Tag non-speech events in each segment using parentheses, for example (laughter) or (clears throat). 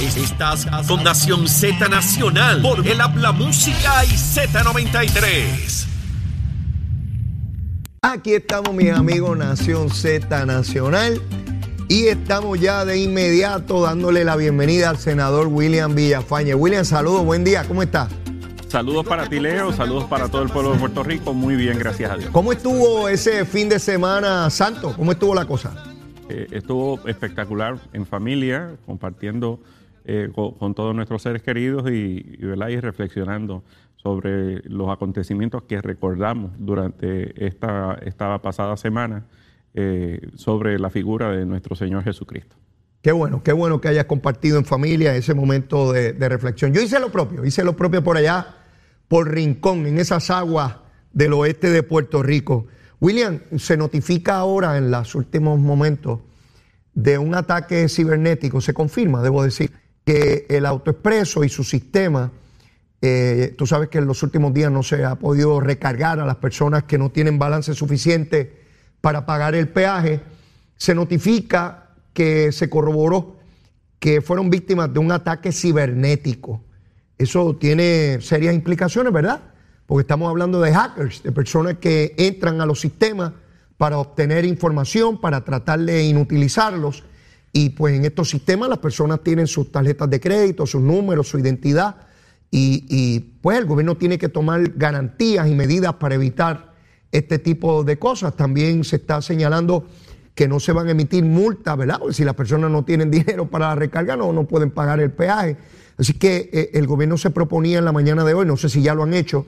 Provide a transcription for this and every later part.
Estás con Nación Z Nacional por el Habla Música y Z93. Aquí estamos, mis amigos Nación Z Nacional. Y estamos ya de inmediato dándole la bienvenida al senador William Villafañe. William, saludos, buen día, ¿cómo estás? Saludos para ti, Leo. Saludos para todo el pueblo de Puerto Rico. Muy bien, gracias a Dios. ¿Cómo estuvo ese fin de semana santo? ¿Cómo estuvo la cosa? Eh, estuvo espectacular en familia, compartiendo eh, con, todos nuestros seres queridos y, y, reflexionando sobre los acontecimientos que recordamos durante esta, esta pasada semana eh, sobre la figura de nuestro Señor Jesucristo. Qué bueno, qué bueno que hayas compartido en familia ese momento de, de reflexión. Yo hice lo propio, hice lo propio por allá, por Rincón, en esas aguas del oeste de Puerto Rico. William, se notifica ahora en los últimos momentos de un ataque cibernético, se confirma, debo decir, que el autoexpreso y su sistema, eh, tú sabes que en los últimos días no se ha podido recargar a las personas que no tienen balance suficiente para pagar el peaje, se notifica que se corroboró que fueron víctimas de un ataque cibernético. Eso tiene serias implicaciones, ¿verdad? Porque estamos hablando de hackers, de personas que entran a los sistemas para obtener información, para tratar de inutilizarlos. Y pues en estos sistemas las personas tienen sus tarjetas de crédito, sus números, su identidad. Y, pues el gobierno tiene que tomar garantías y medidas para evitar este tipo de cosas. También se está señalando que no se van a emitir multas, ¿verdad? Si las personas no tienen (laughs) dinero para la recarga, no, no pueden pagar el peaje. Así que eh, el gobierno se proponía en la mañana de hoy, no sé si ya lo han hecho,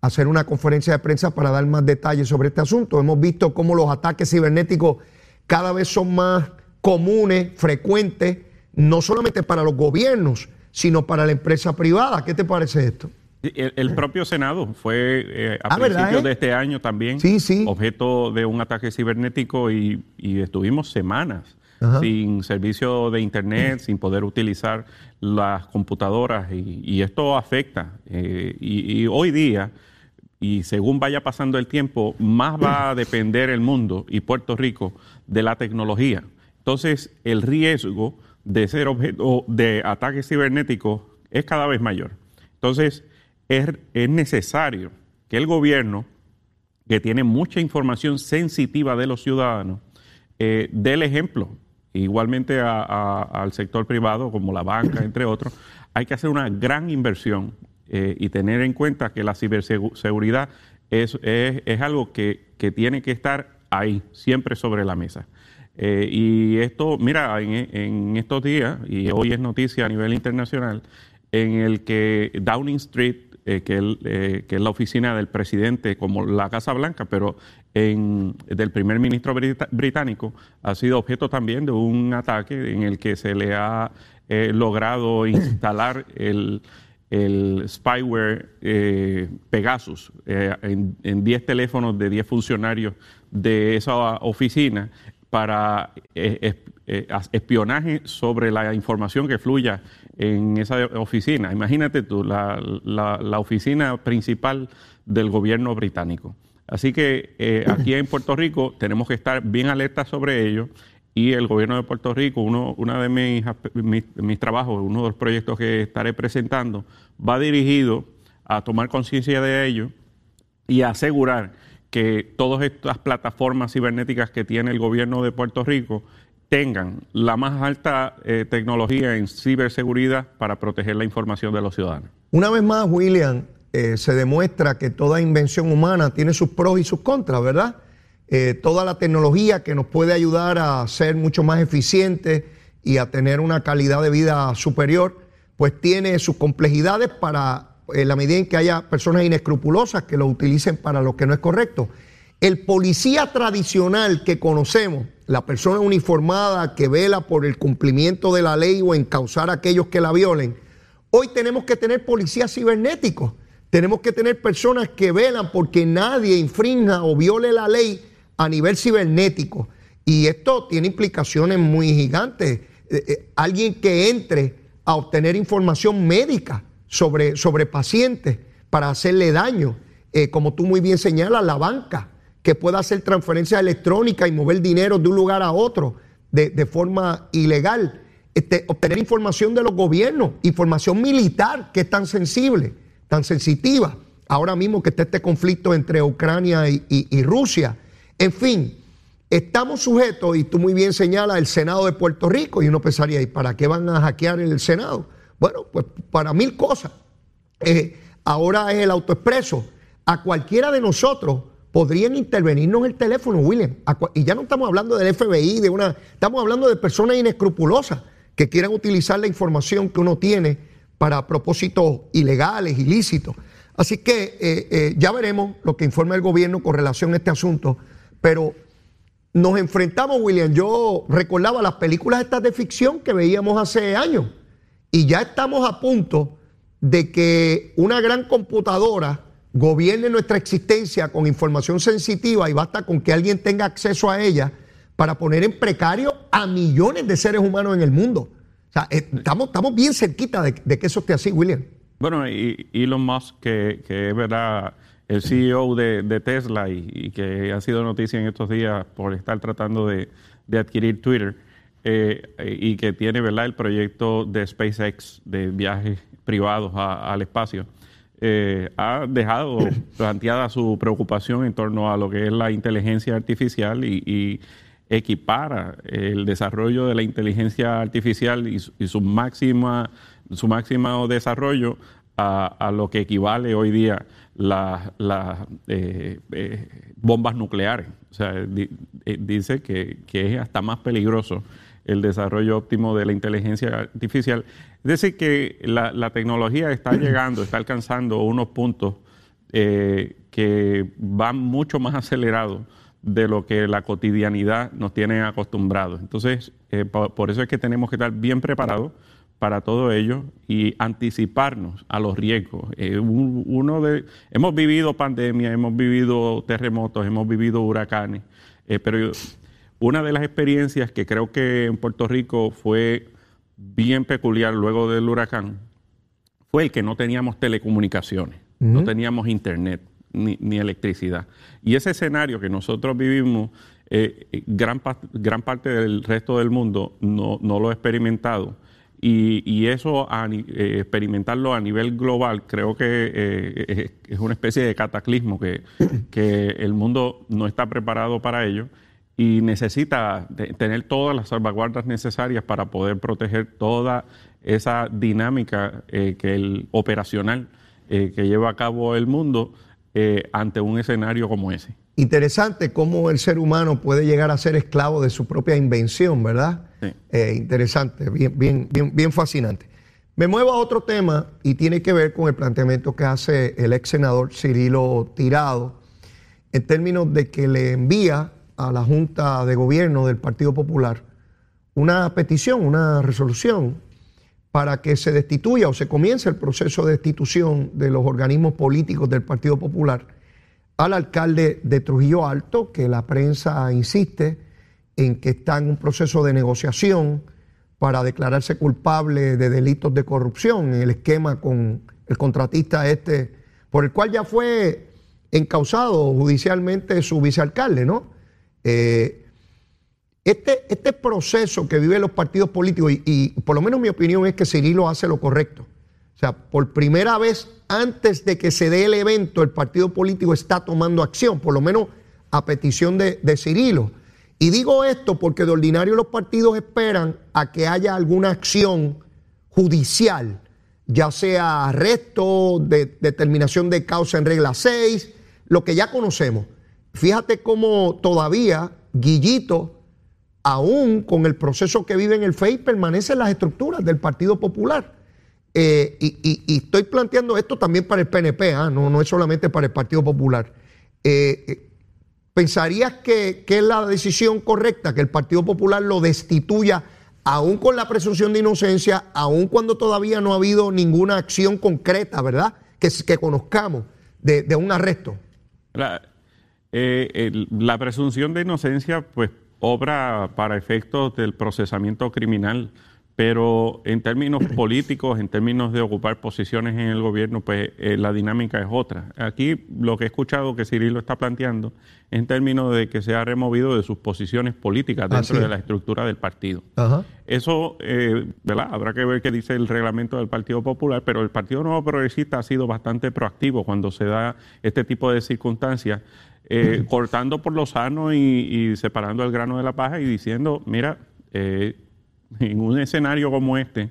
hacer una conferencia de prensa para dar más detalles sobre este asunto. Hemos visto cómo los ataques cibernéticos cada vez son más comunes, frecuentes, no solamente para los gobiernos, sino para la empresa privada. ¿Qué te parece esto? El, propio Senado fue eh, a ah, principios de este año también objeto de un ataque cibernético y, estuvimos semanas sin servicio de Internet, sin poder utilizar las computadoras y, esto afecta. Eh, y, hoy día y según vaya pasando el tiempo, más va a depender el mundo y Puerto Rico de la tecnología. Entonces, el riesgo de ser objeto de ataques cibernéticos es cada vez mayor. Entonces, es, necesario que el gobierno, que tiene mucha información sensitiva de los ciudadanos, eh, dé el ejemplo. Igualmente al sector privado, como la banca, entre otros, hay que hacer una gran inversión eh, y tener en cuenta que la ciberseguridad es, es, algo que, tiene que estar ahí, siempre sobre la mesa. Eh, y esto, mira, en, estos días, y hoy es noticia a nivel internacional, en el que Downing Street, eh, que, que, es la oficina del presidente, como la Casa Blanca, pero en, del primer ministro británico, ha sido objeto también de un ataque en el que se le ha logrado (coughs) instalar el el spyware eh, Pegasus eh, en 10 teléfonos de 10 funcionarios de esa oficina para eh, espionaje sobre la información que fluya en esa oficina. Imagínate tú, la, la, oficina principal del gobierno británico. Así que aquí en Puerto Rico tenemos que estar bien alertas sobre ello y el gobierno de Puerto Rico, uno, de mis, mis, trabajos, uno de los proyectos que estaré presentando, va dirigido a tomar conciencia de ello y a asegurar que todas estas plataformas cibernéticas que tiene el gobierno de Puerto Rico tengan la más alta eh, tecnología en ciberseguridad para proteger la información de los ciudadanos. Una vez más, William, eh, se demuestra que toda invención humana tiene sus pros y sus contras, ¿verdad? Eh, toda la tecnología que nos puede ayudar a ser mucho más eficientes y a tener una calidad de vida superior, pues tiene sus complejidades para en la medida en que haya personas inescrupulosas que lo utilicen para lo que no es correcto. El policía tradicional que conocemos, la persona uniformada que vela por el cumplimiento de la ley o encauzar a aquellos que la violen, hoy tenemos que tener policías cibernéticos. Tenemos que tener personas que velan porque nadie infrinja o viole la ley a nivel cibernético. Y esto tiene implicaciones muy gigantes. Eh, eh, alguien que entre a obtener información médica sobre, sobre pacientes para hacerle daño, eh, como tú muy bien señalas, la banca, que pueda hacer transferencias electrónicas y mover dinero de un lugar a otro de, de forma ilegal. este, obtener información de los gobiernos, información militar que es tan sensible, tan sensitiva, ahora mismo que está este conflicto entre Ucrania y, Rusia. En fin, estamos sujetos, y tú muy bien señalas, el Senado de Puerto Rico, y uno pensaría, ¿y para qué van a hackear el Senado? Bueno, pues para mil cosas. Eh, ahora es el autoexpreso. A cualquiera de nosotros podrían intervenirnos el teléfono, William. Y ya no estamos hablando del FBI, de una, estamos hablando de personas inescrupulosas que quieran utilizar la información que uno tiene para propósitos ilegales, ilícitos. Así que eh, eh, ya veremos lo que informa el gobierno con relación a este asunto, pero nos enfrentamos, William, yo recordaba las películas estas de ficción que veíamos hace años y ya estamos a punto de que una gran computadora gobierne nuestra existencia con información sensitiva y basta con que alguien tenga acceso a ella para poner en precario a millones de seres humanos en el mundo. O sea, eh, estamos, estamos bien cerquita de, que eso esté así, William. Bueno, y Elon Musk, que, que es verdad el CEO de, Tesla y, que ha sido noticia en estos días por estar tratando de, adquirir Twitter eh, y que tiene verdad el proyecto de SpaceX de viajes privados al espacio. Eh, ha dejado (coughs) planteada su preocupación en torno a lo que es la inteligencia artificial y, equipara el desarrollo de la inteligencia artificial y, su máxima su máximo desarrollo a, lo que equivale hoy día las eh, eh, bombas nucleares. O sea, dice que, que, es hasta más peligroso el desarrollo óptimo de la inteligencia artificial es decir, que la, tecnología está (clears throat) llegando, está alcanzando unos puntos eh, que van mucho más acelerados de lo que la cotidianidad nos tiene acostumbrados. Entonces, eh, por, eso es que tenemos que estar bien preparados para todo ello y anticiparnos a los riesgos. Eh, uno de, hemos vivido pandemia, hemos vivido terremotos, hemos vivido huracanes, pero una de las experiencias que creo que en Puerto Rico fue bien peculiar luego del huracán fue el que no teníamos telecomunicaciones, no teníamos internet ni, electricidad. Y ese escenario que nosotros vivimos, eh, eh, gran, gran parte del resto del mundo no, lo ha experimentado. Y, eso, eh, experimentarlo a nivel global, creo que es una especie de cataclismo que, que el mundo no está preparado para ello y necesita tener todas las salvaguardas necesarias para poder proteger toda esa dinámica eh, que el operacional eh, que lleva a cabo el mundo eh, ante un escenario como ese. Interesante cómo el ser humano puede llegar a ser esclavo de su propia invención, ¿verdad? interesante, bien, bien, bien, bien fascinante. Me muevo a otro tema y tiene que ver con el planteamiento que hace el ex senador Cirilo Tirado en términos de que le envía a la Junta de Gobierno del Partido Popular una petición, una resolución para que se destituya o se comience el proceso de destitución de los organismos políticos del Partido Popular al alcalde de Trujillo Alto, que la prensa insiste en que está en un proceso de negociación para declararse culpable de delitos de corrupción en el esquema con el contratista este, por el cual ya fue encausado judicialmente su vicealcalde, ¿no? Eh, este, este proceso que viven los partidos políticos, y, por lo menos mi opinión es que Cirilo hace lo correcto. O sea, por primera vez antes de que se dé el evento, el partido político está tomando acción, por lo menos a petición de, de Cirilo. Y digo esto porque de ordinario los partidos esperan a que haya alguna acción judicial, ya sea arresto, de, determinación de causa en regla 6, lo que ya conocemos. Fíjate cómo todavía Guillito, aún con el proceso que vive en el FEI, permanece en las estructuras del Partido Popular. Eh, y, estoy planteando esto también para el PNP, ¿ah? no, es solamente para el Partido Popular. Eh, eh, ¿Pensarías que, es la decisión correcta que el Partido Popular lo destituya, aún con la presunción de inocencia, aún cuando todavía no ha habido ninguna acción concreta, ¿verdad? Que, conozcamos de un arresto. Eh, la presunción de inocencia, pues, obra para efectos del procesamiento criminal, pero en términos políticos, en términos de ocupar posiciones en el gobierno, pues eh, la dinámica es otra. Aquí lo que he escuchado que Cirilo está planteando en términos de que se ha removido de sus posiciones políticas dentro de la estructura del partido. Eso, eh, ¿verdad? Habrá que ver qué dice el reglamento del Partido Popular, pero el Partido Nuevo Progresista ha sido bastante proactivo cuando se da este tipo de circunstancias. Eh, (clears throat) cortando por lo sano y, separando el grano de la paja y diciendo, mira, eh, en un escenario como este,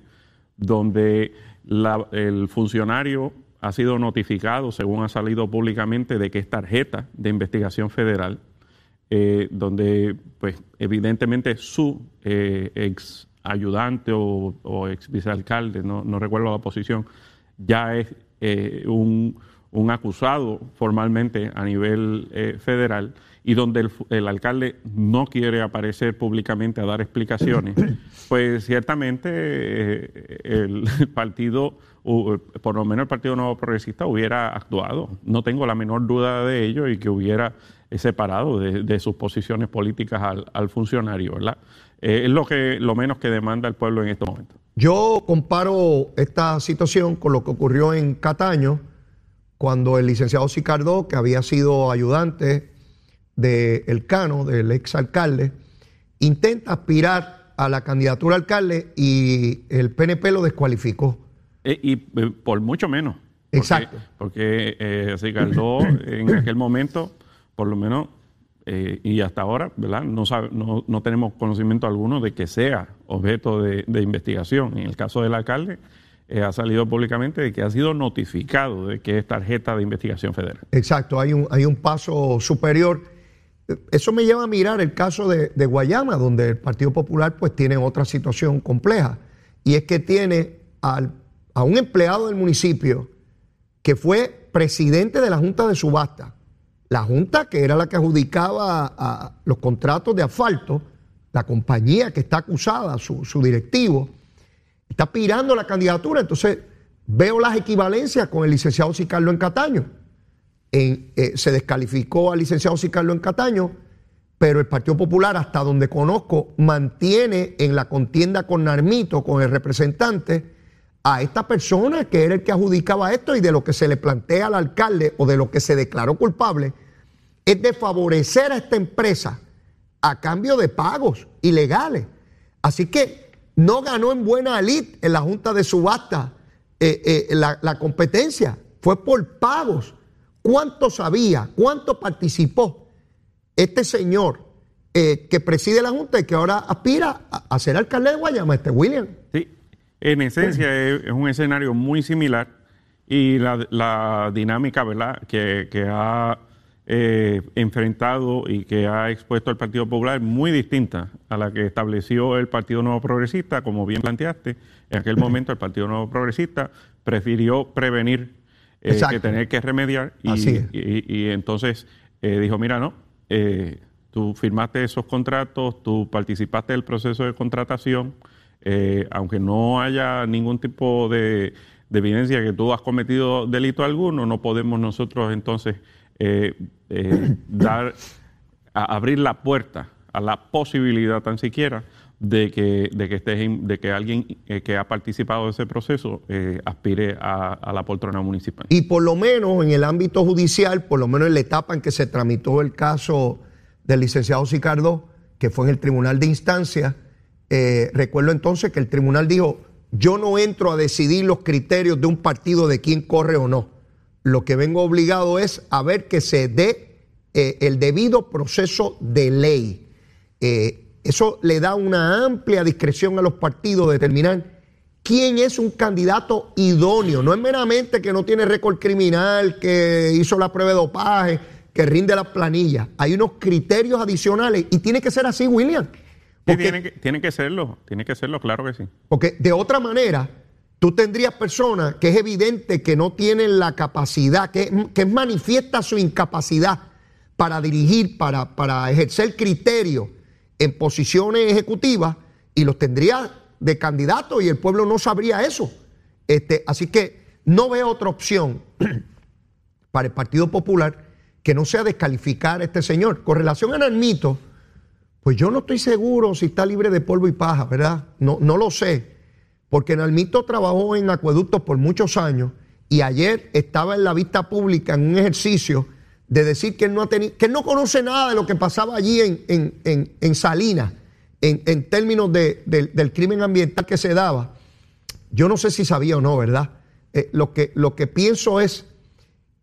donde el funcionario ha sido notificado, según ha salido públicamente, de que es tarjeta de investigación federal, eh, donde pues evidentemente su eh, ex ayudante o, ex vicealcalde, no, recuerdo la posición, ya es eh, un, un, acusado formalmente a nivel federal y donde el, alcalde no quiere aparecer públicamente a dar explicaciones, (clears throat) pues ciertamente eh, el (laughs) partido, por lo menos el Partido Nuevo Progresista, hubiera actuado. No tengo la menor duda de ello y que hubiera separado de, sus posiciones políticas al, funcionario, ¿verdad? Eh, es lo, que, lo menos que demanda el pueblo en estos momentos. Yo comparo esta situación con lo que ocurrió en Cataño, cuando el licenciado Sicardó, que había sido ayudante del El Cano, del exalcalde, intenta aspirar a la candidatura a alcalde y el PNP lo descualificó. Eh, y, eh, por mucho menos. Exacto. Porque eh, en aquel momento, por lo menos, eh, y hasta ahora, ¿verdad? No, no, tenemos conocimiento alguno de que sea objeto de, de investigación. En el caso del alcalde, ha salido públicamente de que ha sido notificado de que es tarjeta de investigación federal. Exacto, hay un, hay un paso superior. Eso me lleva a mirar el caso de, Guayama, donde el Partido Popular pues tiene otra situación compleja, y es que tiene a un empleado del municipio que fue presidente de la Junta de Subasta, la Junta que era la que adjudicaba los contratos de asfalto, la compañía que está acusada, su, su directivo, está pirando la candidatura, entonces veo las equivalencias con el licenciado Sicarlo en Cataño eh, se descalificó al licenciado Sicarlo en Cataño, pero el Partido Popular, hasta donde conozco, mantiene en la contienda con Narmito, con el representante, a esta persona que era el que adjudicaba esto y de lo que se le plantea al alcalde o de lo que se declaró culpable, es de favorecer a esta empresa a cambio de pagos ilegales. Así que no ganó en buena lid en la Junta de Subasta eh, eh, la, la competencia, fue por pagos cuánto sabía, cuánto participó este señor eh, que preside la Junta y que ahora aspira a, ser alcalde de Guayama, este William. Sí, en esencia es, un escenario muy similar y la, dinámica ¿verdad? que, ha eh, enfrentado y que ha expuesto el Partido Popular muy distinta a la que estableció el Partido Nuevo Progresista, como bien planteaste. En aquel momento el Partido Nuevo Progresista prefirió prevenir eh, que tener que remediar. Y, entonces eh, dijo, mira, no, eh, tú firmaste esos contratos, tú participaste del proceso de contratación, aunque no haya ningún tipo de, evidencia que tú has cometido delito alguno, no podemos nosotros entonces dar, abrir la puerta a la posibilidad tan siquiera de que, de que, de que alguien eh, que ha participado de ese proceso eh, aspire a, la poltrona municipal. Y por lo menos en el ámbito judicial, por lo menos en la etapa en que se tramitó el caso del licenciado Sicardo, que fue en el tribunal de instancia, eh, recuerdo entonces que el tribunal dijo, yo no entro a decidir los criterios de un partido de quién corre o no. Lo que vengo obligado es a ver que se dé el debido proceso de ley. Eso le da una amplia discreción a los partidos de determinar quién es un candidato idóneo. No es meramente que no tiene récord criminal, que hizo la prueba de dopaje, que rinde las planillas. Hay unos criterios adicionales y tiene que ser así, William. tiene, que, tiene que serlo, tiene que serlo, claro que sí. Porque de otra manera, tú tendrías personas que es evidente que no tienen la capacidad, que, que manifiesta su incapacidad para dirigir, para, para ejercer criterio en posiciones ejecutivas y los tendría de candidato y el pueblo no sabría eso. Este, así que no veo otra opción (clears throat) para el Partido Popular que no sea descalificar a este señor. Con relación a Narmito, pues yo no estoy seguro si está libre de polvo y paja, ¿verdad? No, no lo sé. Porque Nalmito trabajó en acueductos por muchos años y ayer estaba en la vista pública en un ejercicio de decir que él no, ha tenido, que no conoce nada de lo que pasaba allí en, en, en, Salinas, en, términos del crimen ambiental que se daba. Yo no sé si sabía o no, ¿verdad? Eh, lo, que, lo que pienso es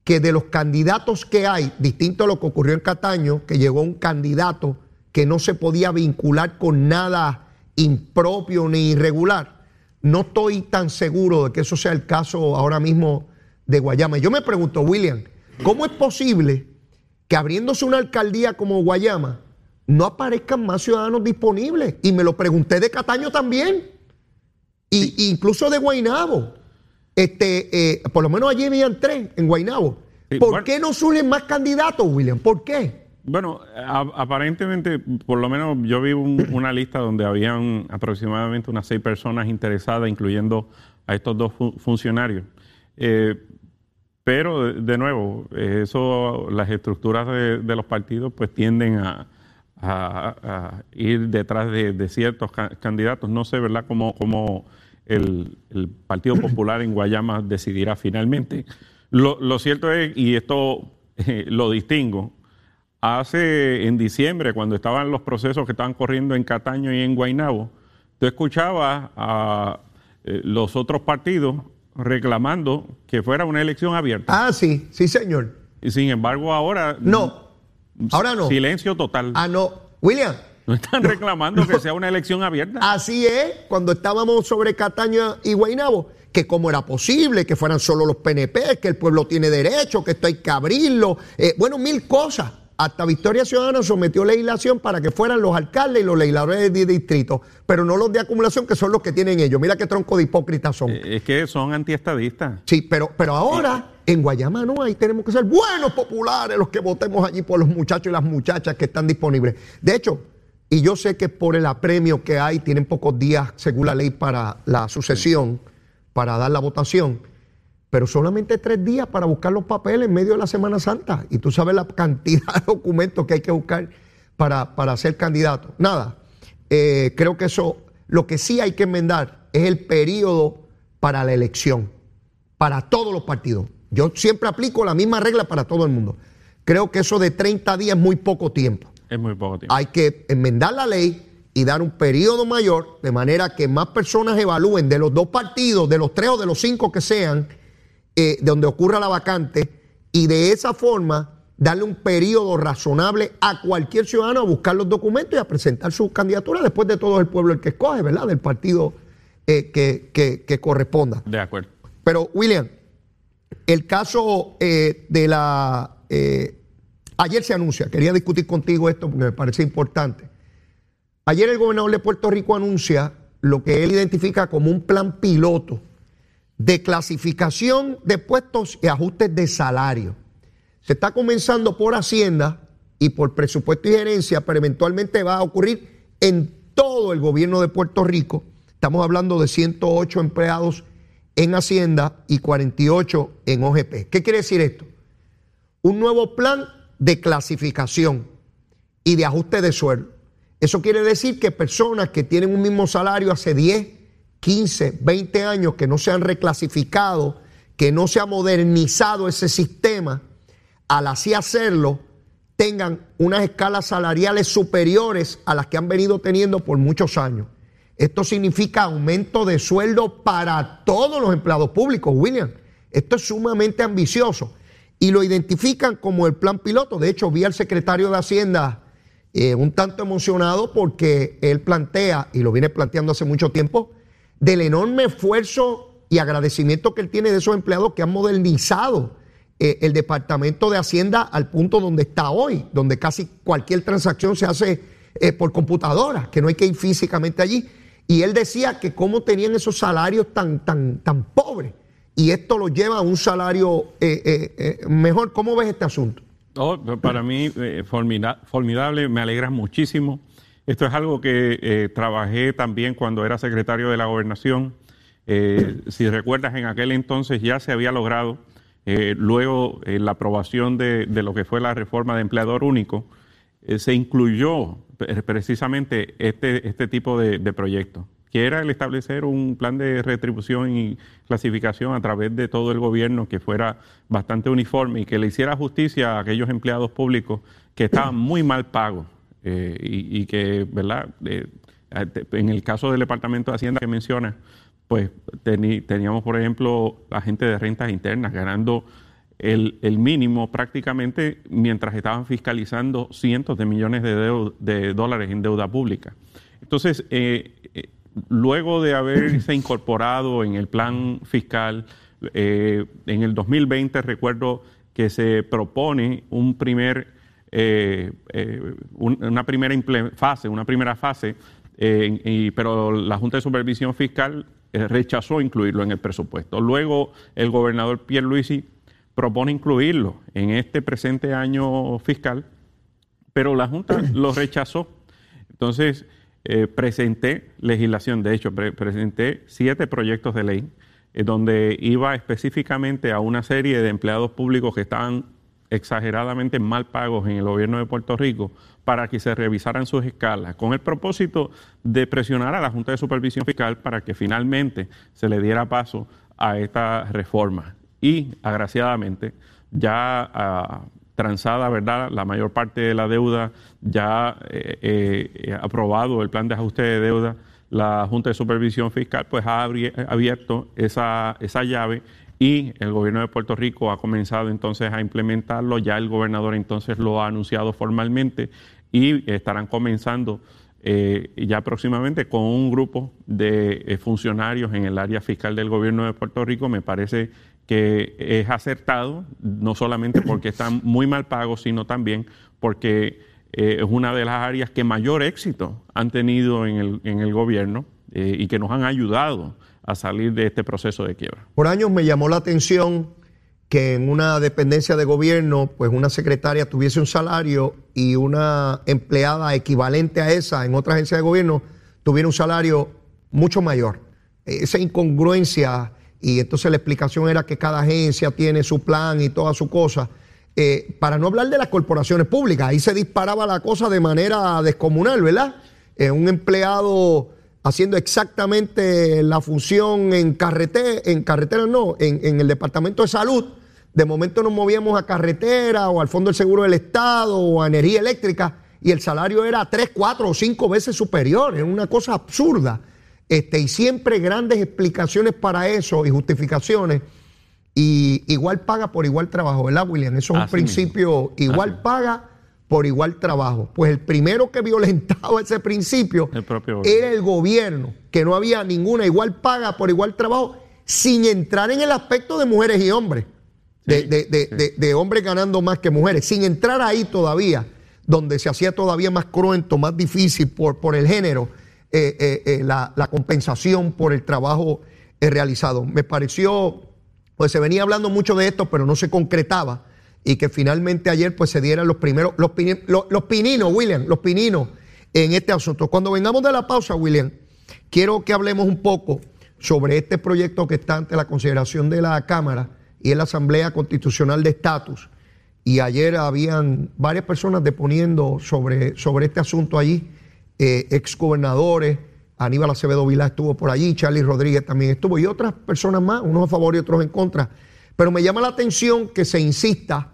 que de los candidatos que hay, distinto a lo que ocurrió en Cataño, que llegó un candidato que no se podía vincular con nada impropio ni irregular, no estoy tan seguro de que eso sea el caso ahora mismo de Guayama. Yo me pregunto, William, ¿cómo es posible que abriéndose una alcaldía como Guayama no aparezcan más ciudadanos disponibles? Y me lo pregunté de Cataño también, y, incluso de Guainabo. Este, eh, por lo menos allí habían tres en Guainabo. ¿Por qué no suelen más candidatos, William? ¿Por qué? Bueno, aparentemente, por lo menos yo vi una lista donde habían aproximadamente unas seis personas interesadas, incluyendo a estos dos funcionarios. Eh, pero, de nuevo, eso, las estructuras de, los partidos pues tienden a, ir detrás de, ciertos candidatos. No sé, ¿verdad?, cómo, el, Partido Popular en Guayama decidirá finalmente. Lo, cierto es, y esto (laughs) lo distingo, hace en diciembre, cuando estaban los procesos que estaban corriendo en Cataño y en Guaynabo, tú escuchabas a eh, los otros partidos reclamando que fuera una elección abierta. Ah, sí, sí, señor. Y sin embargo, ahora. No, ahora no. Silencio total. Ah, no. William. No están reclamando que sea una elección abierta. Así es, cuando estábamos sobre Cataño y Guaynabo, que cómo era posible que fueran solo los PNP, que el pueblo tiene derecho, que esto hay que abrirlo. Eh, bueno, mil cosas hasta Victoria Ciudadana sometió legislación para que fueran los alcaldes y los legisladores de distrito, pero no los de acumulación, que son los que tienen ellos. Mira qué tronco de hipócritas son. Eh, es que son antiestadistas. Sí, pero, pero ahora en Guayama no, ahí tenemos que ser buenos populares los que votemos allí por los muchachos y las muchachas que están disponibles. De hecho, y yo sé que por el apremio que hay, tienen pocos días, según la ley, para la sucesión, para dar la votación pero solamente tres días para buscar los papeles en medio de la Semana Santa. Y tú sabes la cantidad de documentos que hay que buscar para, para ser candidato. Nada, eh, creo que eso, lo que sí hay que enmendar es el periodo para la elección, para todos los partidos. Yo siempre aplico la misma regla para todo el mundo. Creo que eso de 30 días es muy poco tiempo. Es muy poco tiempo. Hay que enmendar la ley y dar un periodo mayor, de manera que más personas evalúen de los dos partidos, de los tres o de los cinco que sean, eh, donde ocurra la vacante y de esa forma darle un periodo razonable a cualquier ciudadano a buscar los documentos y a presentar su candidatura. Después de todo el pueblo el que escoge, ¿verdad? Del partido eh, que, corresponda. De acuerdo. Pero, William, el caso eh, de la... ayer se anuncia, quería discutir contigo esto porque me parece importante. Ayer el gobernador de Puerto Rico anuncia lo que él identifica como un plan piloto de clasificación de puestos y ajustes de salario. Se está comenzando por Hacienda y por presupuesto y gerencia, pero eventualmente va a ocurrir en todo el gobierno de Puerto Rico. Estamos hablando de 108 empleados en Hacienda y 48 en OGP. ¿Qué quiere decir esto? Un nuevo plan de clasificación y de ajuste de sueldo. Eso quiere decir que personas que tienen un mismo salario hace 10, 15, 20 años que no se han reclasificado, que no se ha modernizado ese sistema, al así hacerlo, tengan unas escalas salariales superiores a las que han venido teniendo por muchos años. Esto significa aumento de sueldo para todos los empleados públicos, William. Esto es sumamente ambicioso y lo identifican como el plan piloto. De hecho, vi al secretario de Hacienda eh, un tanto emocionado porque él plantea, y lo viene planteando hace mucho tiempo, del enorme esfuerzo y agradecimiento que él tiene de esos empleados que han modernizado eh, el Departamento de Hacienda al punto donde está hoy, donde casi cualquier transacción se hace eh, por computadora, que no hay que ir físicamente allí. Y él decía que cómo tenían esos salarios tan, tan, tan pobres. Y esto lo lleva a un salario eh, mejor. ¿Cómo ves este asunto? para mí, formidable, me alegra muchísimo. Esto es algo que eh, trabajé también cuando era secretario de la gobernación. Eh, si recuerdas, en aquel entonces ya se había logrado, eh, luego la aprobación de, lo que fue la reforma de empleador único, se incluyó precisamente este, este tipo de, proyectos, que era el establecer un plan de retribución y clasificación a través de todo el gobierno que fuera bastante uniforme y que le hiciera justicia a aquellos empleados públicos que estaban muy mal pagos eh, y, que, ¿verdad? en el caso del Departamento de Hacienda que menciona, pues teníamos, por ejemplo, la gente de rentas internas ganando el, mínimo prácticamente mientras estaban fiscalizando cientos de millones de, de dólares en deuda pública. Entonces, eh, eh, luego de haberse (coughs) incorporado en el plan fiscal, eh, en el 2020 recuerdo que se propone un primer, una primera fase, una primera fase, pero la Junta de Supervisión Fiscal rechazó incluirlo en el presupuesto. Luego el gobernador Pierre Luisi propone incluirlo en este presente año fiscal, pero la Junta (coughs) lo rechazó. Entonces, eh, presenté legislación, de hecho, presenté siete proyectos de ley eh, donde iba específicamente a una serie de empleados públicos que estaban exageradamente mal pagos en el gobierno de Puerto Rico para que se revisaran sus escalas, con el propósito de presionar a la Junta de Supervisión Fiscal para que finalmente se le diera paso a esta reforma. Y, agraciadamente, ya ah, transada, ¿verdad? La mayor parte de la deuda ya eh, eh, aprobado el plan de ajuste de deuda, la Junta de Supervisión Fiscal pues ha abierto esa, esa llave y el gobierno de Puerto Rico ha comenzado entonces a implementarlo, ya el gobernador entonces lo ha anunciado formalmente y estarán comenzando eh, ya próximamente con un grupo de funcionarios en el área fiscal del gobierno de Puerto Rico. Me parece que es acertado, no solamente porque están (coughs) muy mal pagos, sino también porque eh, es una de las áreas que mayor éxito han tenido en el, en el gobierno eh, y que nos han ayudado a salir de este proceso de quiebra. Por años me llamó la atención que en una dependencia de gobierno, pues una secretaria tuviese un salario y una empleada equivalente a esa en otra agencia de gobierno tuviera un salario mucho mayor. Esa incongruencia y entonces la explicación era que cada agencia tiene su plan y toda su cosa. Eh, para no hablar de las corporaciones públicas, ahí se disparaba la cosa de manera descomunal, ¿verdad? Eh, un empleado haciendo exactamente la función en carretera, en carretera no, en, el Departamento de Salud. De momento nos movíamos a carretera o al Fondo del Seguro del Estado o a energía eléctrica y el salario era tres, cuatro o cinco veces superior. Era una cosa absurda. Este, y siempre grandes explicaciones para eso y justificaciones. Y igual paga por igual trabajo, ¿verdad, William? Eso es un principio, igual paga por igual trabajo. Pues el primero que violentaba ese principio era el gobierno, que no había ninguna igual paga por igual trabajo, sin entrar en el aspecto de mujeres y hombres, de, hombres ganando más que mujeres, sin entrar ahí todavía, donde se hacía todavía más cruento, más difícil por, por el género eh, eh, eh, la, compensación por el trabajo realizado. Me pareció, pues se venía hablando mucho de esto, pero no se concretaba y que finalmente ayer pues se dieran los primeros, los, los, pininos, William, los pininos en este asunto. Cuando vengamos de la pausa, William, quiero que hablemos un poco sobre este proyecto que está ante la consideración de la Cámara y en la Asamblea Constitucional de Estatus. Y ayer habían varias personas deponiendo sobre, sobre este asunto allí eh, exgobernadores, Aníbal Acevedo Vilá estuvo por allí, Charlie Rodríguez también estuvo, y otras personas más, unos a favor y otros en contra. Pero me llama la atención que se insista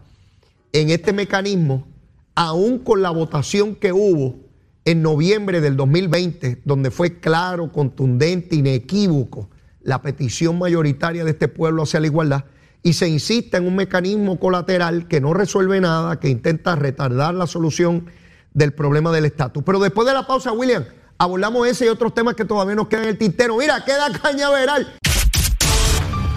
en este mecanismo, aún con la votación que hubo en noviembre del 2020, donde fue claro, contundente, inequívoco la petición mayoritaria de este pueblo hacia la igualdad, y se insista en un mecanismo colateral que no resuelve nada, que intenta retardar la solución del problema del estatus. Pero después de la pausa, William, abordamos ese y otros temas que todavía nos quedan en el tintero. Mira, queda cañaveral.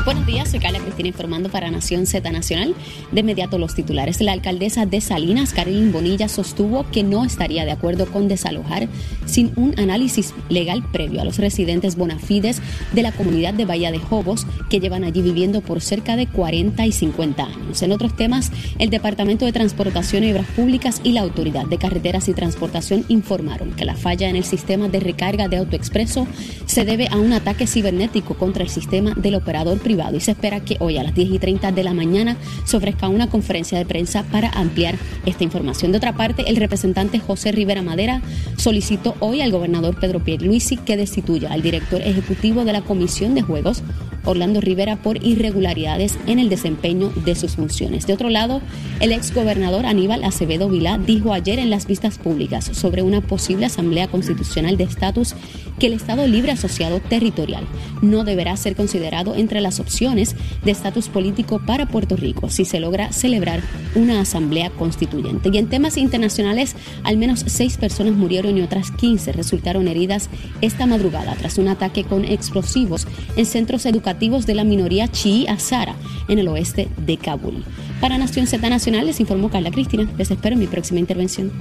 Buenos días, soy Carla Cristina informando para Nación Z Nacional. De inmediato los titulares. La alcaldesa de Salinas, Carolyn Bonilla, sostuvo que no estaría de acuerdo con desalojar sin un análisis legal previo a los residentes bonafides de la comunidad de Bahía de Jobos que llevan allí viviendo por cerca de 40 y 50 años. En otros temas, el Departamento de Transportación y Obras Públicas y la Autoridad de Carreteras y Transportación informaron que la falla en el sistema de recarga de AutoExpreso se debe a un ataque cibernético contra el sistema del operador privado y se espera que hoy a las 10 y 30 de la mañana se ofrezca una conferencia de prensa para ampliar esta información. De otra parte, el representante José Rivera Madera solicitó hoy al gobernador Pedro Pierluisi que destituya al director ejecutivo de la Comisión de Juegos, Orlando Rivera por irregularidades en el desempeño de sus funciones. De otro lado, el exgobernador Aníbal Acevedo Vilá dijo ayer en las vistas públicas sobre una posible asamblea constitucional de estatus que el Estado Libre Asociado Territorial no deberá ser considerado entre las opciones de estatus político para Puerto Rico si se logra celebrar una asamblea constituyente. Y en temas internacionales, al menos seis personas murieron y otras 15 resultaron heridas esta madrugada tras un ataque con explosivos en centros educativos de la minoría chií azara en el oeste de Kabul. Para Nación Z Nacional les informó Carla Cristina. Les espero en mi próxima intervención.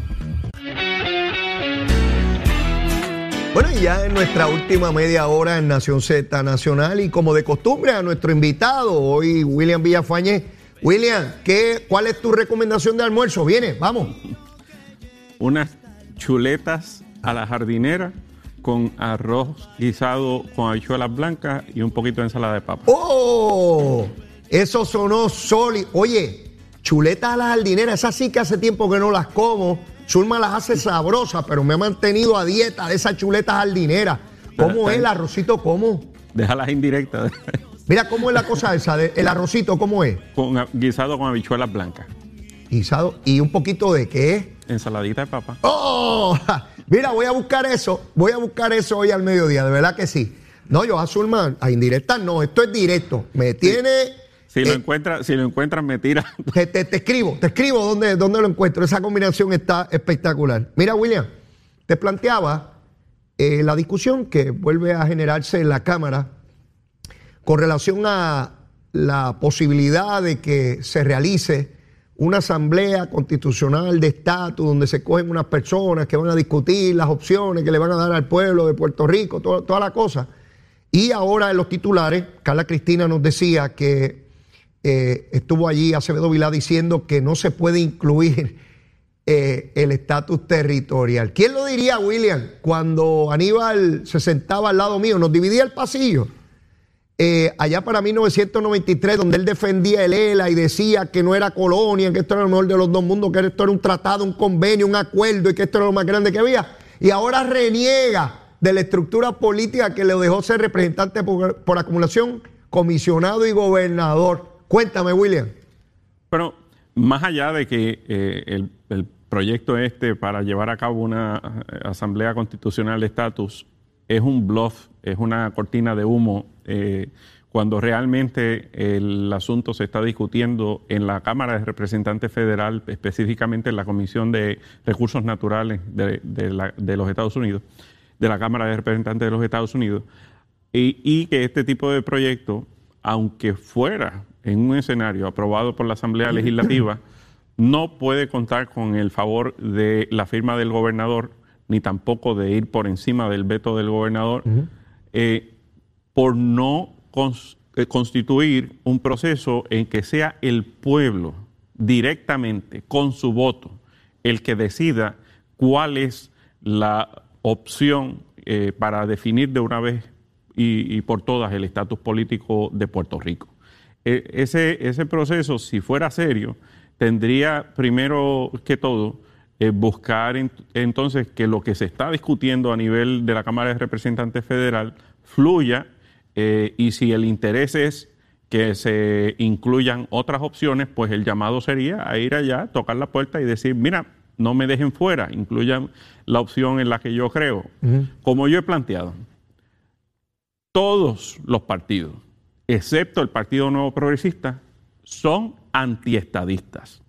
Bueno, y ya en nuestra última media hora en Nación Z Nacional y como de costumbre a nuestro invitado, hoy William Villafañez. William, ¿qué, ¿cuál es tu recomendación de almuerzo? Viene, vamos. Unas chuletas a la jardinera con arroz guisado con habichuelas blancas y un poquito de ensalada de papa. ¡Oh! Eso sonó sólido. Oye, chuletas a la jardinera, esas sí que hace tiempo que no las como Zulma las hace sabrosas, pero me ha mantenido a dieta de esas chuletas jardineras. ¿Cómo es el arrocito? ¿Cómo? Déjalas indirectas. Mira cómo es la cosa esa, el arrocito, ¿cómo es? Con, guisado con habichuelas blancas. Guisado y un poquito de qué? Ensaladita de papa. ¡Oh! (laughs) Mira, voy a buscar eso, voy a buscar eso hoy al mediodía, de verdad que sí. No, yo a Zulma, a indirectas no, esto es directo. Me tiene si lo, eh, encuentras, si lo encuentras, me tira. (laughs) Te, escribo, te escribo dónde, dónde, lo encuentro. Esa combinación está espectacular. Mira, William, te planteaba eh, la discusión que vuelve a generarse en la Cámara con relación a la posibilidad de que se realice una asamblea constitucional de estatus donde se cogen unas personas que van a discutir las opciones que le van a dar al pueblo de Puerto Rico, toda la cosa. Y ahora en los titulares, Carla Cristina nos decía que eh, estuvo allí Acevedo Vilá diciendo que no se puede incluir eh, el estatus territorial. ¿Quién lo diría, William, cuando Aníbal se sentaba al lado mío, nos dividía el pasillo? Eh, allá para 1993, donde él defendía el ELA y decía que no era colonia, que esto era lo mejor de los dos mundos, que esto era un tratado, un convenio, un acuerdo y que esto era lo más grande que había. Y ahora reniega de la estructura política que le dejó ser representante por acumulación, comisionado y gobernador. Cuéntame, William. Pero más allá de que eh, el, proyecto este para llevar a cabo una eh, asamblea constitucional de estatus es un bluff, es una cortina de humo, eh, cuando realmente el asunto se está discutiendo en la Cámara de Representantes Federal, específicamente en la Comisión de Recursos Naturales de, de los Estados Unidos, de la Cámara de Representantes de los Estados Unidos, y, y que este tipo de proyecto, aunque fuera en un escenario aprobado por la Asamblea (coughs) Legislativa no puede contar con el favor de la firma del gobernador, ni tampoco de ir por encima del veto del gobernador, eh, por no eh, constituir un proceso en que sea el pueblo directamente, con su voto, el que decida cuál es la opción eh, para definir de una vez y por todas el estatus político de Puerto Rico. E, ese, ese proceso, si fuera serio, tendría primero que todo eh, buscar entonces que lo que se está discutiendo a nivel de la Cámara de Representantes Federal fluya eh, y si el interés es que se incluyan otras opciones, pues el llamado sería a ir allá, tocar la puerta y decir, mira, no me dejen fuera, incluyan la opción en la que yo creo. Como yo he planteado, todos los partidos, excepto el Partido Nuevo Progresista, son antiestadistas.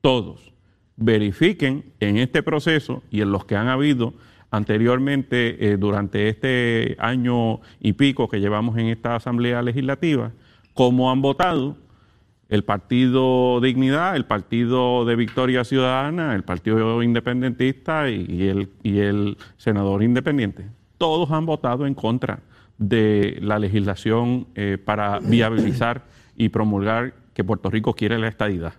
Todos. Verifiquen en este proceso y en los que han habido anteriormente eh, durante este año y pico que llevamos en esta Asamblea Legislativa, cómo han votado el Partido Dignidad, el Partido de Victoria Ciudadana, el Partido Independentista y, el, senador independiente. Todos han votado en contra de la legislación eh, para viabilizar y promulgar que Puerto Rico quiere la estadidad.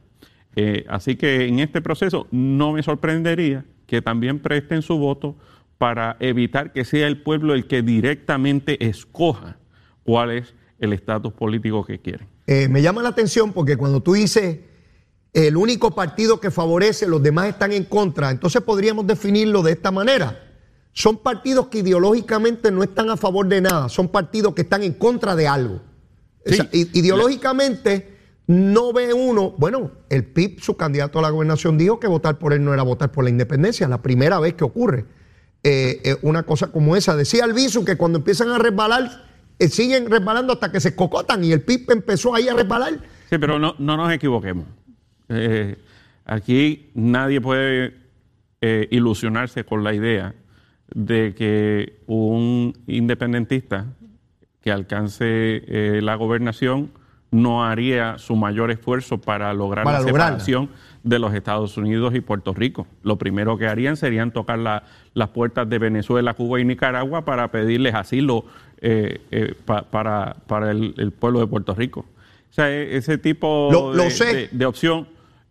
Eh, así que en este proceso no me sorprendería que también presten su voto para evitar que sea el pueblo el que directamente escoja cuál es el estatus político que quieren. Eh, me llama la atención porque cuando tú dices el único partido que favorece, los demás están en contra, entonces podríamos definirlo de esta manera. Son partidos que ideológicamente no están a favor de nada, son partidos que están en contra de algo. ideológicamente no ve uno, bueno, el PIB, su candidato a la gobernación, dijo que votar por él no era votar por la independencia, la primera vez que ocurre eh, eh, una cosa como esa. Decía Albizu que cuando empiezan a resbalar, eh, siguen resbalando hasta que se cocotan y el PIB empezó ahí a resbalar. Sí, pero no, no nos equivoquemos. aquí nadie puede ilusionarse con la idea de que un independentista que alcance la gobernación no haría su mayor esfuerzo para lograr la separación de los Estados Unidos y Puerto Rico. Lo primero que harían serían tocar las puertas de Venezuela, Cuba y Nicaragua para pedirles asilo eh, eh, para, el, pueblo de Puerto Rico. O sea, e, ese tipo de, opción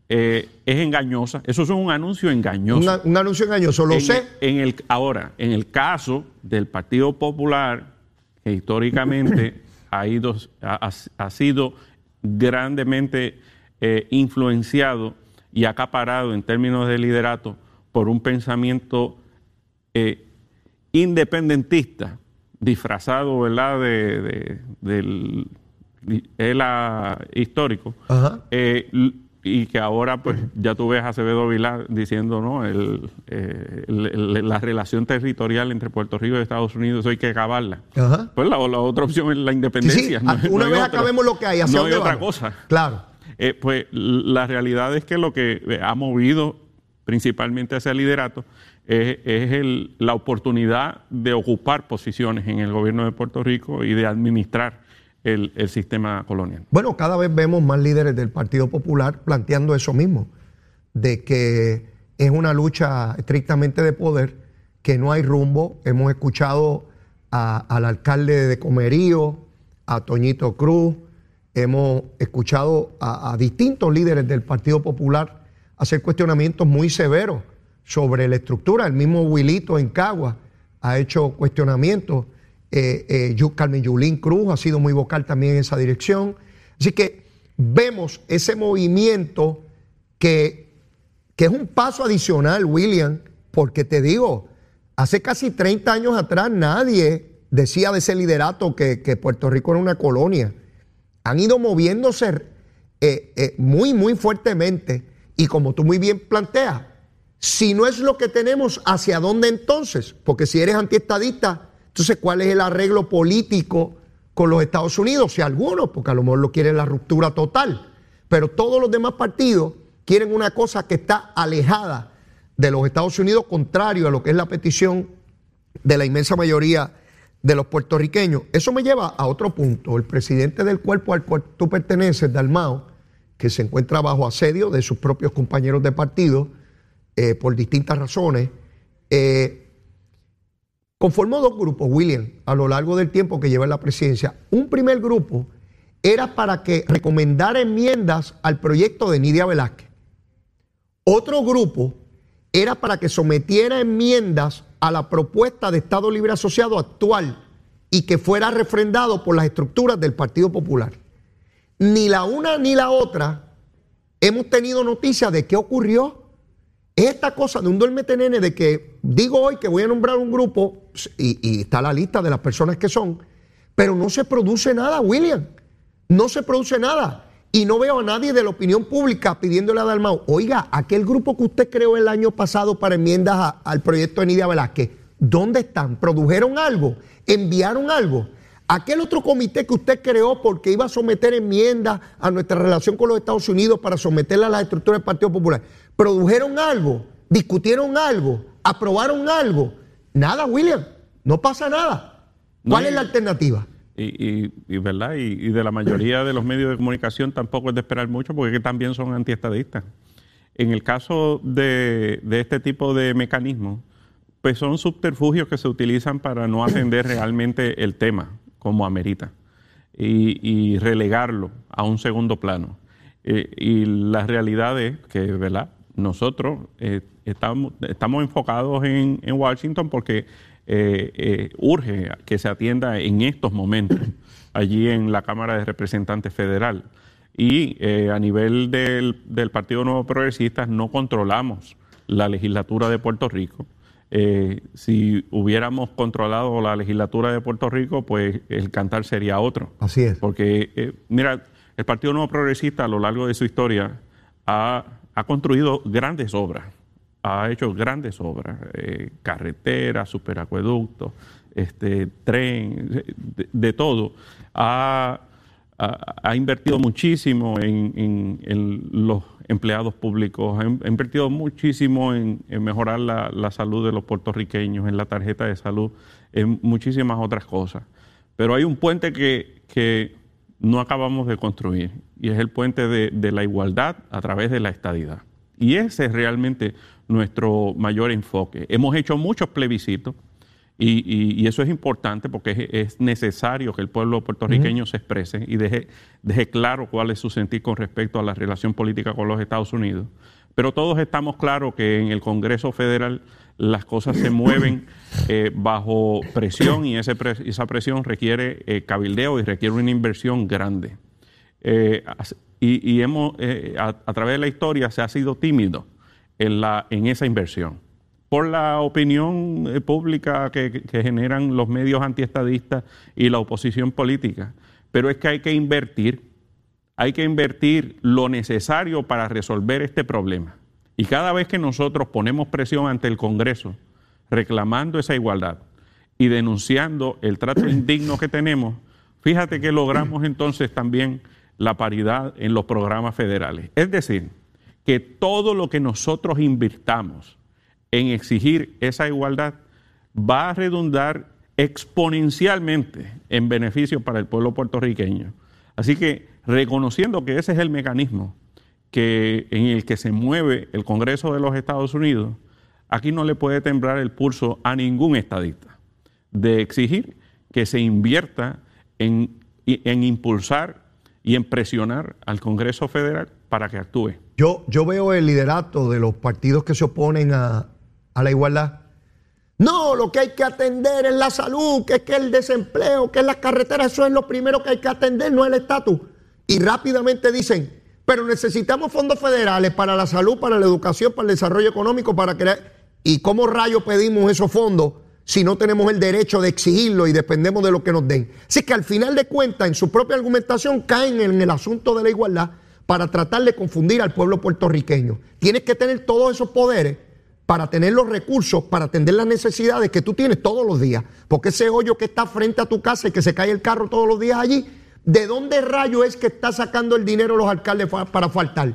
eh, es engañosa. Eso es un anuncio engañoso. un anuncio engañoso, lo sé. En el, ahora, en el caso del Partido Popular, que históricamente (coughs) ha, ido, ha, sido grandemente eh, influenciado y acaparado en términos de liderato por un pensamiento eh, independentista, disfrazado ¿verdad? De, del histórico, eh, y que ahora pues ya tú ves a Acevedo Vilá diciendo no el, eh, la relación territorial entre Puerto Rico y Estados Unidos hay que acabarla. Pues la, otra opción es la independencia una vez acabemos lo que hay no hay otra cosa. Claro eh, pues la realidad es que lo que ha movido principalmente hacia el liderato es, el, la oportunidad de ocupar posiciones en el gobierno de Puerto Rico y de administrar el, sistema colonial. Bueno, cada vez vemos más líderes del Partido Popular planteando eso mismo, de que es una lucha estrictamente de poder, que no hay rumbo. Hemos escuchado al alcalde de Comerío, a Toñito Cruz, hemos escuchado a, distintos líderes del Partido Popular hacer cuestionamientos muy severos sobre la estructura. El mismo Wilito en Cagua ha hecho cuestionamientos eh, eh, Carmen Yulín Cruz ha sido muy vocal también en esa dirección. Así que vemos ese movimiento que, que es un paso adicional, William, porque te digo, hace casi 30 años atrás nadie decía de ese liderato que, Puerto Rico era una colonia. Han ido moviéndose eh, eh, muy, muy fuertemente. Y como tú muy bien planteas, si no es lo que tenemos, ¿hacia dónde entonces? Porque si eres antiestadista, entonces, ¿cuál es el arreglo político con los Estados Unidos? Si algunos, porque a lo mejor lo quieren la ruptura total, pero todos los demás partidos quieren una cosa que está alejada de los Estados Unidos, contrario a lo que es la petición de la inmensa mayoría de los puertorriqueños. Eso me lleva a otro punto. El presidente del cuerpo al cual tú perteneces, Dalmao, que se encuentra bajo asedio de sus propios compañeros de partido eh, por distintas razones, eh, conformó dos grupos, William, a lo largo del tiempo que lleva en la presidencia. Un primer grupo era para que recomendara enmiendas al proyecto de Nidia Velázquez. Otro grupo era para que sometiera enmiendas a la propuesta de Estado Libre Asociado actual y que fuera refrendado por las estructuras del Partido Popular. Ni la una ni la otra hemos tenido noticia de qué ocurrió esta cosa de un duermete nene de que digo hoy que voy a nombrar un grupo y, está la lista de las personas que son, pero no se produce nada, William. No se produce nada. Y no veo a nadie de la opinión pública pidiéndole a Dalmau, oiga, aquel grupo que usted creó el año pasado para enmiendas al proyecto de Nidia Velázquez, ¿dónde están? ¿Produjeron algo? ¿Enviaron algo? Aquel otro comité que usted creó porque iba a someter enmiendas a nuestra relación con los Estados Unidos para someterla a la estructura del Partido Popular, ¿produjeron algo? ¿Discutieron algo? ¿Aprobaron algo? Nada, William. No pasa nada. ¿Cuál es la alternativa? Y, ¿verdad? Y, de la mayoría de los medios de comunicación tampoco es de esperar mucho porque también son antiestadistas. En el caso de, de este tipo de mecanismos, pues son subterfugios que se utilizan para no atender realmente el tema como amerita y, relegarlo a un segundo plano. Eh, y la realidad es que, ¿verdad? Nosotros eh, estamos, estamos enfocados en, Washington porque eh, urge que se atienda en estos momentos allí en la Cámara de Representantes Federal. Y eh, a nivel del, del, Partido Nuevo Progresista no controlamos la legislatura de Puerto Rico. Eh, si hubiéramos controlado la legislatura de Puerto Rico, pues el cantar sería otro. Así es. Porque, eh, mira, el Partido Nuevo Progresista a lo largo de su historia ha, ha construido grandes obras, ha hecho grandes obras, eh, carreteras, superacueductos, este, tren, de, todo. Ha, ha, invertido muchísimo en, los empleados públicos, ha, invertido muchísimo en, mejorar la, salud de los puertorriqueños, en la tarjeta de salud, en muchísimas otras cosas. Pero hay un puente que, que no acabamos de construir y es el puente de, de la igualdad a través de la estadidad. Y ese es realmente nuestro mayor enfoque. Hemos hecho muchos plebiscitos y, eso es importante porque es, necesario que el pueblo puertorriqueño se exprese y deje, deje claro cuál es su sentir con respecto a la relación política con los Estados Unidos. Pero todos estamos claros que en el Congreso Federal las cosas se mueven eh, bajo presión y ese esa presión requiere eh, cabildeo y requiere una inversión grande. Eh, y, hemos, a, a, través de la historia se ha sido tímido en, la, en esa inversión por la opinión eh, pública que, generan los medios antiestadistas y la oposición política. Pero es que hay que invertir, hay que invertir lo necesario para resolver este problema. Y cada vez que nosotros ponemos presión ante el Congreso, reclamando esa igualdad y denunciando el trato (clears throat) indigno que tenemos, fíjate que logramos (clears throat) entonces también la paridad en los programas federales. Es decir, que todo lo que nosotros invirtamos, en exigir esa igualdad va a redundar exponencialmente en beneficio para el pueblo puertorriqueño. Así que reconociendo que ese es el mecanismo que, en el que se mueve el Congreso de los Estados Unidos, aquí no le puede temblar el pulso a ningún estadista de exigir que se invierta en, en impulsar y en presionar al Congreso Federal para que actúe. Yo, yo veo el liderato de los partidos que se oponen a, a la igualdad. No, lo que hay que atender es la salud, que es el desempleo, que es las carreteras, eso es lo primero que hay que atender, no el estatus. Y rápidamente dicen, pero necesitamos fondos federales para la salud, para la educación, para el desarrollo económico, para crear... ¿Y cómo rayos pedimos esos fondos si no tenemos el derecho de exigirlo y dependemos de lo que nos den? Así que al final de cuentas, en su propia argumentación, caen en el asunto de la igualdad para tratar de confundir al pueblo puertorriqueño. Tienes que tener todos esos poderes para tener los recursos, para atender las necesidades que tú tienes todos los días. Porque ese hoyo que está frente a tu casa y que se cae el carro todos los días allí, ¿de dónde rayo es que está sacando el dinero los alcaldes para faltar?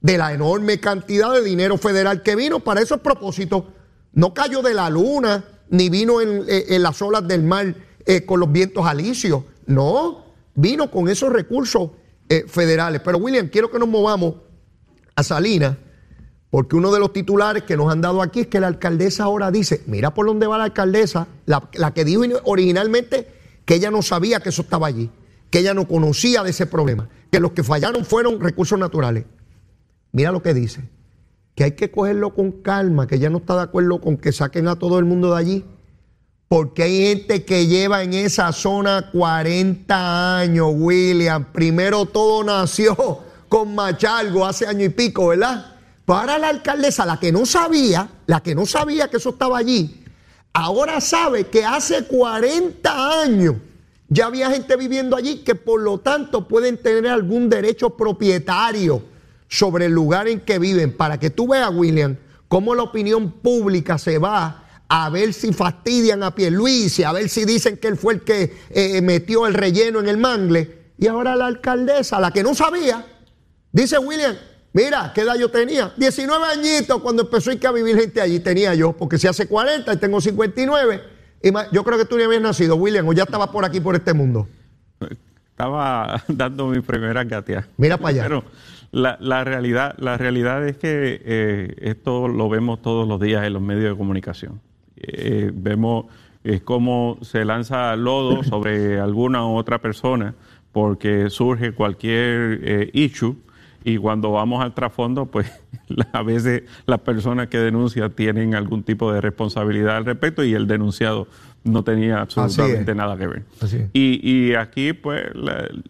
De la enorme cantidad de dinero federal que vino para esos propósitos. No cayó de la luna, ni vino en, eh, las olas del mar eh, con los vientos alicios. No, vino con esos recursos eh, federales. Pero William, quiero que nos movamos a Salinas porque uno de los titulares que nos han dado aquí es que la alcaldesa ahora dice, mira por dónde va la alcaldesa, la, que dijo originalmente que ella no sabía que eso estaba allí, que ella no conocía de ese problema, que los que fallaron fueron recursos naturales. Mira lo que dice, que hay que cogerlo con calma, que ella no está de acuerdo con que saquen a todo el mundo de allí, porque hay gente que lleva en esa zona 40 años, William. Primero todo nació con Machalgo hace año y pico, ¿verdad? Para la alcaldesa, la que no sabía, la que no sabía que eso estaba allí, ahora sabe que hace 40 años ya había gente viviendo allí que por lo tanto pueden tener algún derecho propietario sobre el lugar en que viven. Para que tú veas, William, cómo la opinión pública se va a ver si fastidian a Pierluisi, a ver si dicen que él fue el que eh, metió el relleno en el mangle. Y ahora la alcaldesa, la que no sabía, dice William, Mira, ¿qué edad yo tenía? 19 añitos cuando empezó a vivir gente allí tenía yo, porque si hace 40 y tengo 59. Y yo creo que tú ni habías nacido, William, o ya estabas por aquí, por este mundo. Estaba (laughs) dando mi primera gatea. Mira para allá. Pero la, realidad, la realidad es que eh, esto lo vemos todos los días en los medios de comunicación. Eh, vemos es cómo se lanza lodo (coughs) sobre alguna u otra persona porque surge cualquier eh, issue y cuando vamos al trasfondo, pues (laughs) a veces las personas que denuncian tienen algún tipo de responsabilidad al respecto y el denunciado no tenía absolutamente nada que ver. Y, aquí, pues,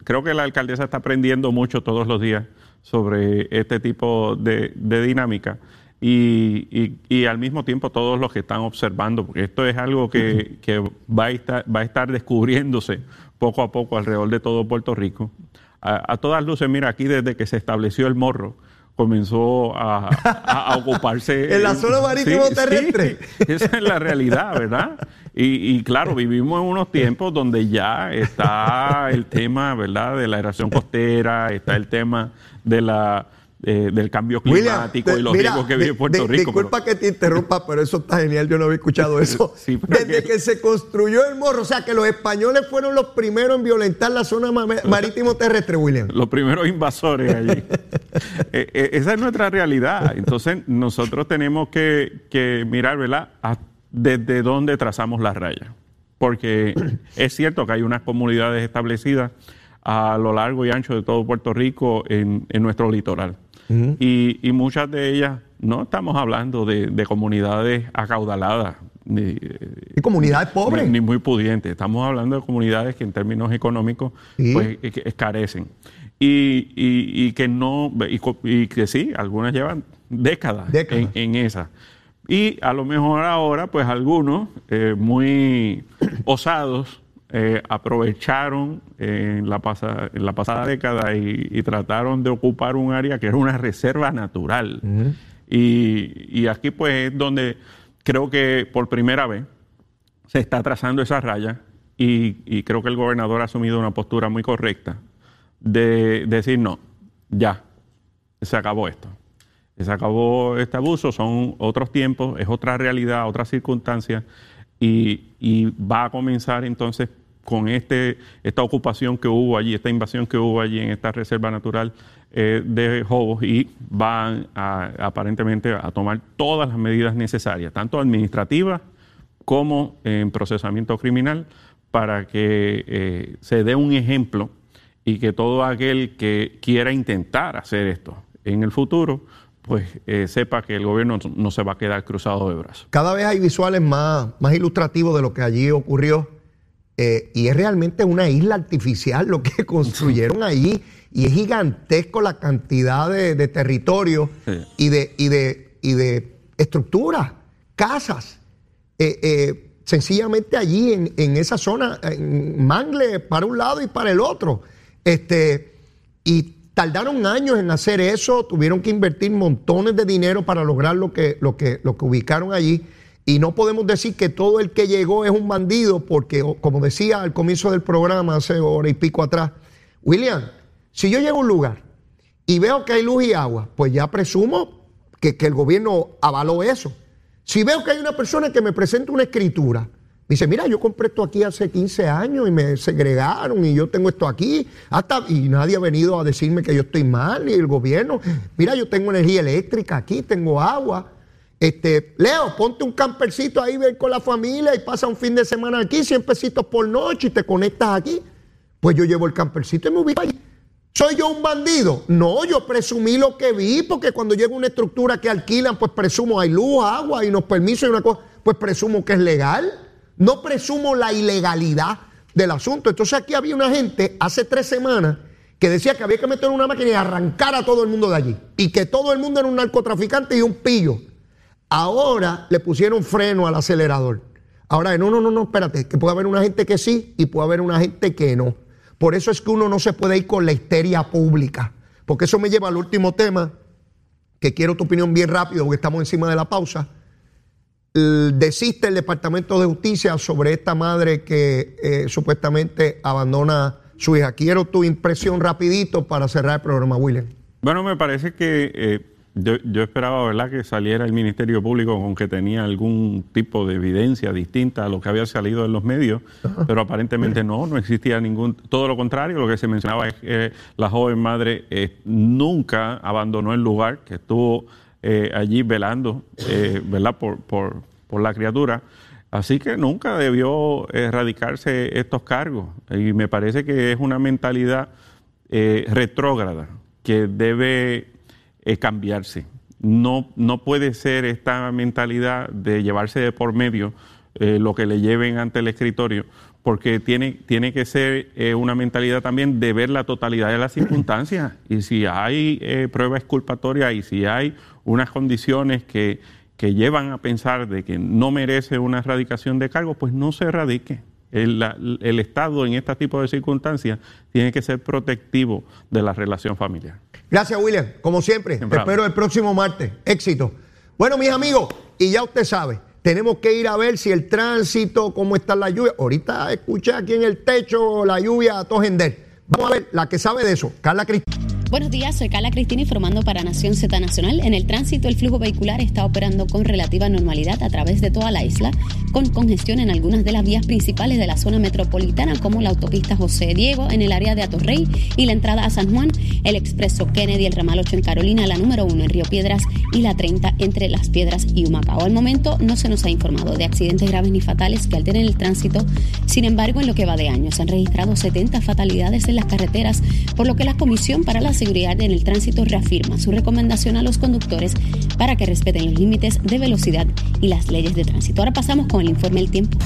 creo que la alcaldesa está aprendiendo mucho todos los días sobre este tipo de, dinámica. Y, y, al mismo tiempo todos los que están observando, porque esto es algo que, va, a estar, va a estar descubriéndose poco a poco alrededor de todo Puerto Rico. A, a todas luces, mira, aquí desde que se estableció el morro, comenzó a, ocuparse. en la zona marítimo terrestre. (laughs) esa es la realidad, ¿verdad? Y, claro, vivimos en unos tiempos donde ya está el tema, ¿verdad?, de la aeración costera, está el tema de la eh, del cambio climático y los riesgos que vive Puerto Rico. Disculpa que te interrumpa, pero eso está genial, yo no había escuchado (laughs) eso. Desde que... se construyó el morro, o sea que los españoles fueron los primeros en violentar la zona marítimo terrestre, William. Los primeros invasores allí. (laughs) Eh, eh, esa es nuestra realidad. Entonces nosotros tenemos que, mirar, ¿verdad?, desde dónde trazamos la raya. Porque es cierto que hay unas comunidades establecidas a lo largo y ancho de todo Puerto Rico en nuestro litoral y, muchas de ellas no estamos hablando de, comunidades acaudaladas. Ni, ¿Y comunidades pobres? Ni, muy pudientes. Estamos hablando de comunidades que en términos económicos pues, carecen. Y, que no, y, que sí, algunas llevan décadas, En, esa. Y a lo mejor ahora, pues algunos eh, muy osados eh, aprovecharon en la, pasada, en la pasada década y, trataron de ocupar un área que era una reserva natural. y, aquí pues es donde creo que por primera vez se está trazando esa raya y, creo que el gobernador ha asumido una postura muy correcta de, decir no, ya, se acabó esto. Se acabó este abuso, son otros tiempos, es otra realidad, otras circunstancias y, va a comenzar entonces con este, esta ocupación que hubo allí, esta invasión que hubo allí en esta reserva natural eh, de Jobos y van aparentemente a tomar todas las medidas necesarias, tanto administrativas como en procesamiento criminal, para que eh, se dé un ejemplo y que todo aquel que quiera intentar hacer esto en el futuro, pues eh, sepa que el gobierno no se va a quedar cruzado de brazos. Cada vez hay visuales más, más ilustrativos de lo que allí ocurrió eh, y es realmente una isla artificial lo que (laughs) construyeron allí. Y es gigantesco la cantidad de, territorio y, de, y, de, y de estructuras, casas. Eh, eh, sencillamente allí en, en, esa zona, en Mangle, para un lado y para el otro. Este, y tardaron años en hacer eso, tuvieron que invertir montones de dinero para lograr lo que, lo que, lo que ubicaron allí. Y no podemos decir que todo el que llegó es un bandido, porque, como decía al comienzo del programa, hace hora y pico atrás, William, si yo llego a un lugar y veo que hay luz y agua, pues ya presumo que, el gobierno avaló eso. Si veo que hay una persona que me presenta una escritura, dice, mira, yo compré esto aquí hace 15 años y me segregaron y yo tengo esto aquí, hasta, y nadie ha venido a decirme que yo estoy mal, y el gobierno, mira, yo tengo energía eléctrica aquí, tengo agua. Este, Leo, ponte un campercito ahí, ven con la familia y pasa un fin de semana aquí, 100 pesitos por noche y te conectas aquí. Pues yo llevo el campercito y me ubico allí. ¿Soy yo un bandido? No, yo presumí lo que vi, porque cuando llega una estructura que alquilan, pues presumo hay luz, agua y unos permisos y una cosa, pues presumo que es legal. No presumo la ilegalidad del asunto. Entonces aquí había una gente hace tres semanas que decía que había que meter una máquina y arrancar a todo el mundo de allí. Y que todo el mundo era un narcotraficante y un pillo. Ahora le pusieron freno al acelerador. Ahora, no, no, no, no, espérate, que puede haber una gente que sí y puede haber una gente que no. Por eso es que uno no se puede ir con la histeria pública. Porque eso me lleva al último tema, que quiero tu opinión bien rápido, porque estamos encima de la pausa. Desiste el Departamento de Justicia sobre esta madre que eh, supuestamente abandona su hija. Quiero tu impresión rapidito para cerrar el programa, William. Bueno, me parece que eh, yo, yo, esperaba, ¿verdad?, que saliera el Ministerio Público con que tenía algún tipo de evidencia distinta a lo que había salido en los medios, pero aparentemente no, no existía ningún. Todo lo contrario, lo que se mencionaba es que la joven madre eh, nunca abandonó el lugar, que estuvo eh, allí velando, eh, ¿verdad?, por, por, por la criatura. Así que nunca debió erradicarse estos cargos. Y me parece que es una mentalidad retrógrada que debe cambiarse. no, no puede ser esta mentalidad de llevarse de por medio eh, lo que le lleven ante el escritorio, porque tiene, tiene que ser eh, una mentalidad también de ver la totalidad de las circunstancias. Y si hay eh, pruebas exculpatorias y si hay unas condiciones que, que llevan a pensar de que no merece una erradicación de cargo, pues no se erradique. El, el, Estado en este tipo de circunstancias tiene que ser protectivo de la relación familiar. Gracias, William. Como siempre, te espero el próximo martes. Éxito. Bueno, mis amigos, y ya usted sabe, tenemos que ir a ver si el tránsito, cómo está la lluvia. Ahorita escuché aquí en el techo la lluvia a Tojender. Vamos a ver, la que sabe de eso, Carla Cristina. Buenos días, soy Carla Cristina informando para Nación Z Nacional. En el tránsito, el flujo vehicular está operando con relativa normalidad a través de toda la isla, con congestión en algunas de las vías principales de la zona metropolitana, como la autopista José Diego en el área de Atorrey y la entrada a San Juan, el expreso Kennedy, el ramal 8 en Carolina, la número 1 en Río Piedras y la 30 entre Las Piedras y Humacao. Al momento no se nos ha informado de accidentes graves ni fatales que alteren el tránsito. Sin embargo, en lo que va de año se han registrado 70 fatalidades en las carreteras, por lo que la Comisión para las Seguridad en el Tránsito reafirma su recomendación a los conductores para que respeten los límites de velocidad y las leyes de tránsito. Ahora pasamos con el informe del tiempo.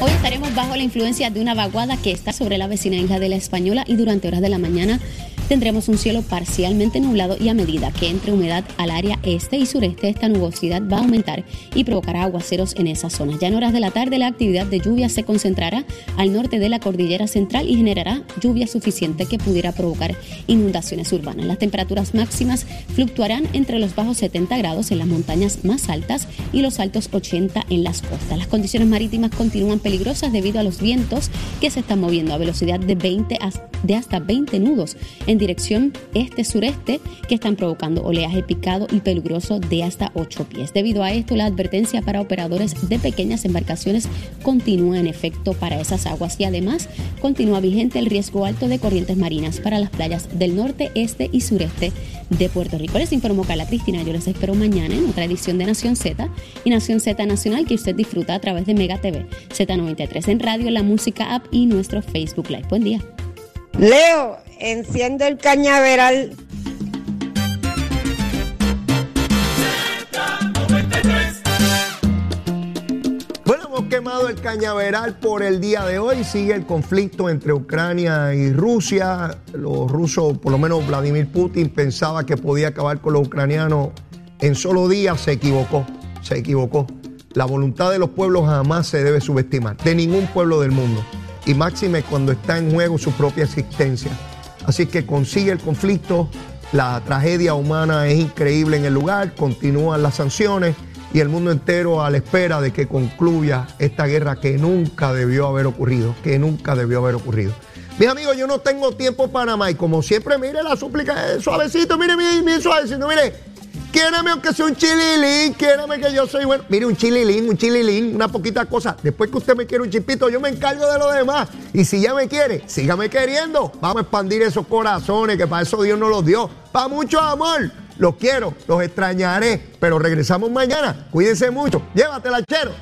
Hoy estaremos bajo la influencia de una vaguada que está sobre la vecina isla de la Española y durante horas de la mañana tendremos un cielo parcialmente nublado y a medida que entre humedad al área este y sureste, esta nubosidad va a aumentar y provocará aguaceros en esa zona. Ya en horas de la tarde la actividad de lluvia se concentrará al norte de la cordillera central y generará lluvia suficiente que pudiera provocar inundaciones urbanas. Las temperaturas máximas fluctuarán entre los bajos 70 grados en las montañas más altas y los altos 80 en las costas. Las condiciones marítimas continúan peligrosas debido a los vientos que se están moviendo a velocidad de 20 de hasta 20 nudos en dirección este-sureste que están provocando oleaje picado y peligroso de hasta 8 pies. Debido a esto, la advertencia para operadores de pequeñas embarcaciones continúa en efecto para esas aguas y además continúa vigente el riesgo alto de corrientes marinas para las playas del norte, este y sureste de Puerto Rico. Les informó Carla Cristina. Yo les espero mañana en otra edición de Nación Z y Nación Z Nacional que usted disfruta a través de Mega TV, Z93 en radio, la música app y nuestro Facebook Live. Buen día. Leo, enciende el cañaveral. Bueno, hemos quemado el cañaveral por el día de hoy. Sigue el conflicto entre Ucrania y Rusia. Los rusos, por lo menos Vladimir Putin, pensaba que podía acabar con los ucranianos en solo días. Se equivocó, se equivocó. La voluntad de los pueblos jamás se debe subestimar, de ningún pueblo del mundo. Y máxime cuando está en juego su propia existencia. Así que consigue el conflicto, la tragedia humana es increíble en el lugar, continúan las sanciones y el mundo entero a la espera de que concluya esta guerra que nunca debió haber ocurrido, que nunca debió haber ocurrido. Mis amigos, yo no tengo tiempo para más y como siempre, mire la súplica, suavecito, mire, mire, mire suavecito, mire, Quiérame aunque sea un chililín, quiérame que yo soy bueno. Mire, un chililín, un chililín, una poquita cosa. Después que usted me quiere un chipito, yo me encargo de lo demás. Y si ya me quiere, sígame queriendo. Vamos a expandir esos corazones, que para eso Dios nos los dio. Para mucho amor. Los quiero, los extrañaré, pero regresamos mañana. Cuídense mucho. Llévatela, chero.